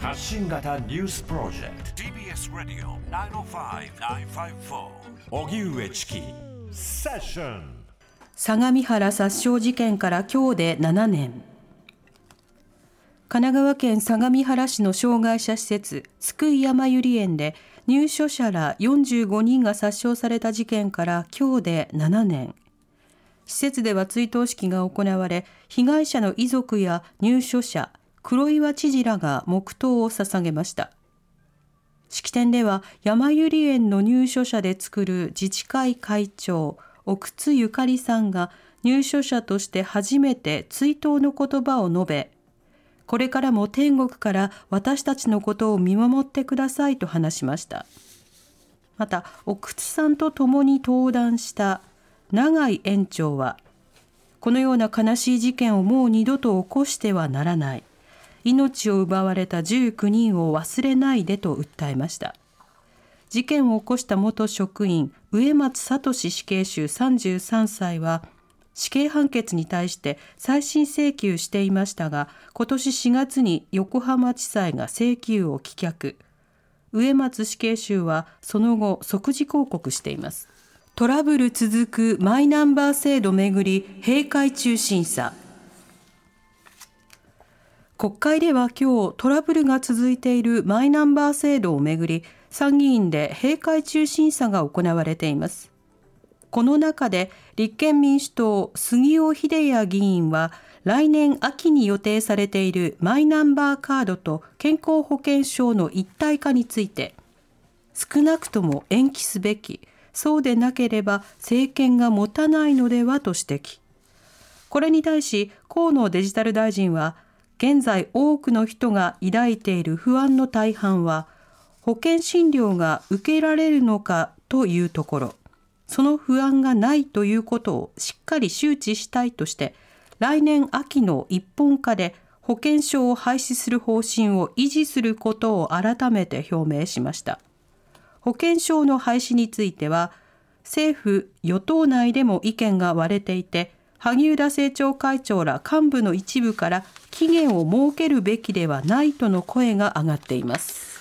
発信型ニュースプロジェクト。TBS ラディオ905-954おぎゅうえちきセッション相模原殺傷事件から今日で7年。神奈川県相模原市の障害者施設津久井やまゆり園で入所者ら45人が殺傷された事件から今日で7年施設では追悼式が行われ被害者の遺族や入所者黒岩知事らが黙祷を捧げました。式典では山ゆり園の入所者で作る自治会会長奥津ゆかりさんが入所者として初めて追悼の言葉を述べこれからも天国から私たちのことを見守ってくださいと話しました。また奥津さんと共に登壇した永井園長はこのような悲しい事件をもう二度と起こしてはならない。命を奪われた19人を忘れないでと訴えました。事件を起こした元職員植松聡死刑囚33歳は死刑判決に対して再審請求していましたが今年4月に横浜地裁が請求を棄却。植松死刑囚はその後即時抗告しています。トラブル続くマイナンバー制度めぐり閉会中審査。国会では今日トラブルが続いているマイナンバー制度をめぐり参議院で閉会中審査が行われています。この中で立憲民主党杉尾秀哉議員は来年秋に予定されているマイナンバーカードと健康保険証の一体化について少なくとも延期すべきそうでなければ政権が持たないのではと指摘。これに対し河野デジタル大臣は現在多くの人が抱いている不安の大半は保険診療が受けられるのかというところ。その不安がないということをしっかり周知したいとして来年秋の一本化で保険証を廃止する方針を維持することを改めて表明しました。保険証の廃止については政府与党内でも意見が割れていて萩生田政調会長ら幹部の一部から期限を設けるべきではないとの声が上がっています。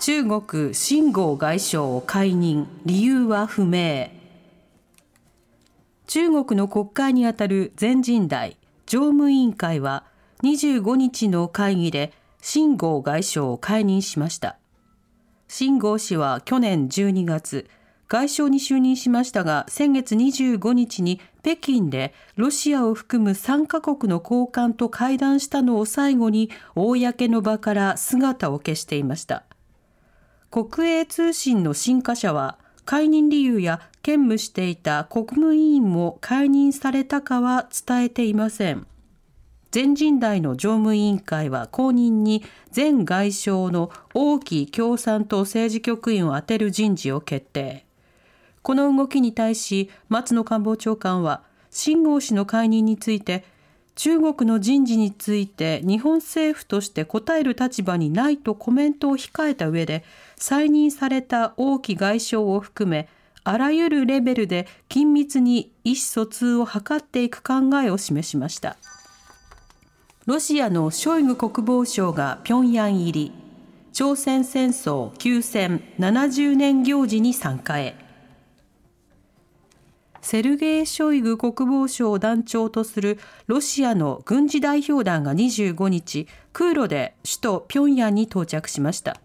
中国秦剛外相を解任理由は不明。中国の国会にあたる全人代常務委員会は25日の会議で秦剛外相を解任しました。秦剛氏は去年12月外相に就任しましたが先月25日に北京でロシアを含む3カ国の高官と会談したのを最後に公の場から姿を消していました。国営通信の新華社は解任理由や兼務していた国務委員も解任されたかは伝えていません。全人代の常務委員会は後任に前外相の王毅共産党政治局員を充てる人事を決定。この動きに対し松野官房長官は秦剛氏の解任について中国の人事について日本政府として答える立場にないとコメントを控えた上で再任された王毅外相を含めあらゆるレベルで緊密に意思疎通を図っていく考えを示しました。ロシアのショイグ国防相が平壌入り朝鮮戦争休戦70年行事に参加へセルゲイ・ショイグ国防相を団長とするロシアの軍事代表団が25日、空路で首都平壌に到着しました。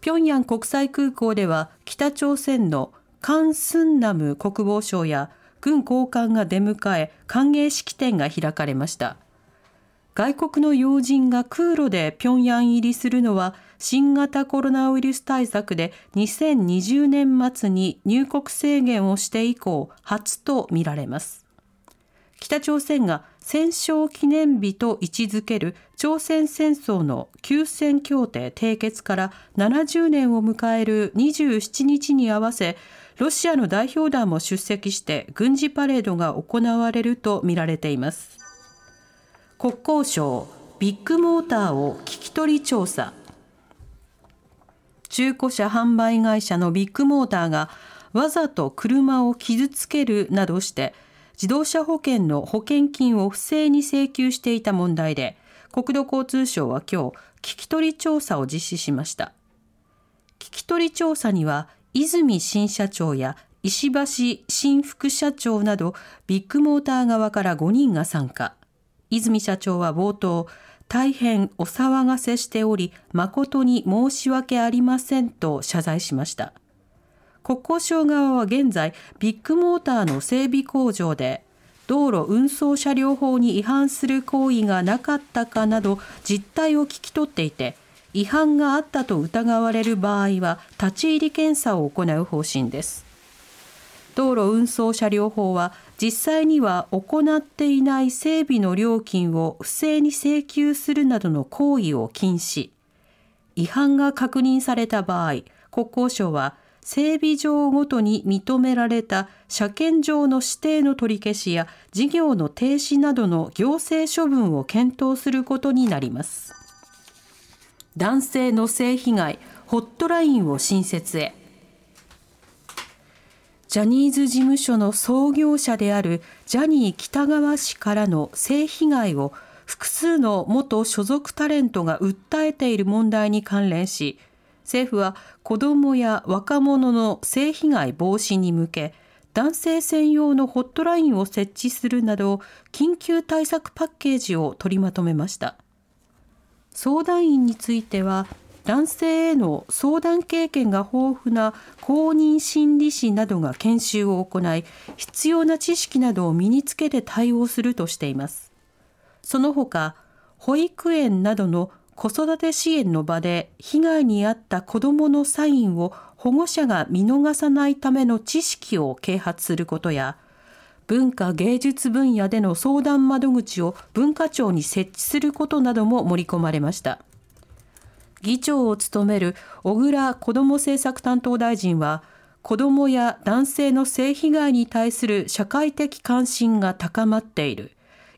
平壌国際空港では北朝鮮のカン・スンナム国防相や軍高官が出迎え歓迎式典が開かれました。外国の要人が空路で平壌入りするのは新型コロナウイルス対策で2020年末に入国制限をして以降初とみられます。北朝鮮が戦勝記念日と位置づける朝鮮戦争の休戦協定締結から70年を迎える27日に合わせロシアの代表団も出席して軍事パレードが行われるとみられています。国交省ビッグモーターを聞き取り調査中古車販売会社のビッグモーターがわざと車を傷つけるなどして自動車保険の保険金を不正に請求していた問題で国土交通省は今日聞き取り調査を実施しました聞き取り調査には泉新社長や石橋新副社長などビッグモーター側から5人が参加。泉社長は冒頭、大変お騒がせしており、誠に申し訳ありませんと謝罪しました。国交省側は現在、ビッグモーターの整備工場で、道路運送車両法に違反する行為がなかったかなど実態を聞き取っていて、違反があったと疑われる場合は立ち入り検査を行う方針です道路運送車両法は実際には行っていない整備の料金を不正に請求するなどの行為を禁止違反が確認された場合国交省は整備場ごとに認められた車検場の指定の取り消しや事業の停止などの行政処分を検討することになります。男性の性被害ホットラインを新設へジャニーズ事務所の創業者であるジャニー喜多川氏からの性被害を複数の元所属タレントが訴えている問題に関連し政府は子どもや若者の性被害防止に向け男性専用のホットラインを設置するなど緊急対策パッケージを取りまとめました。相談員については男性への相談経験が豊富な公認心理師などが研修を行い必要な知識などを身につけて対応するとしていますその他保育園などの子育て支援の場で被害に遭った子どものサインを保護者が見逃さないための知識を啓発することや文化芸術分野での相談窓口を文化庁に設置することなども盛り込まれました。議長を務める小倉子ども政策担当大臣は、子どもや男性の性被害に対する社会的関心が高まっている。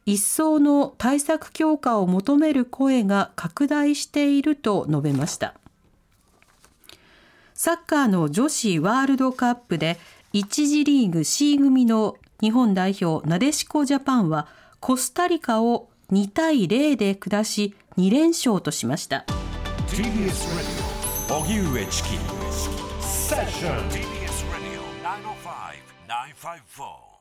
一層の対策強化を求める声が拡大していると述べました。サッカーの女子ワールドカップで1次リーグ C 組の日本代表なでしこジャパンはコスタリカを2対0で下し2連勝としました TBS ラディオ荻上チキセッション TBS ラディオ905-954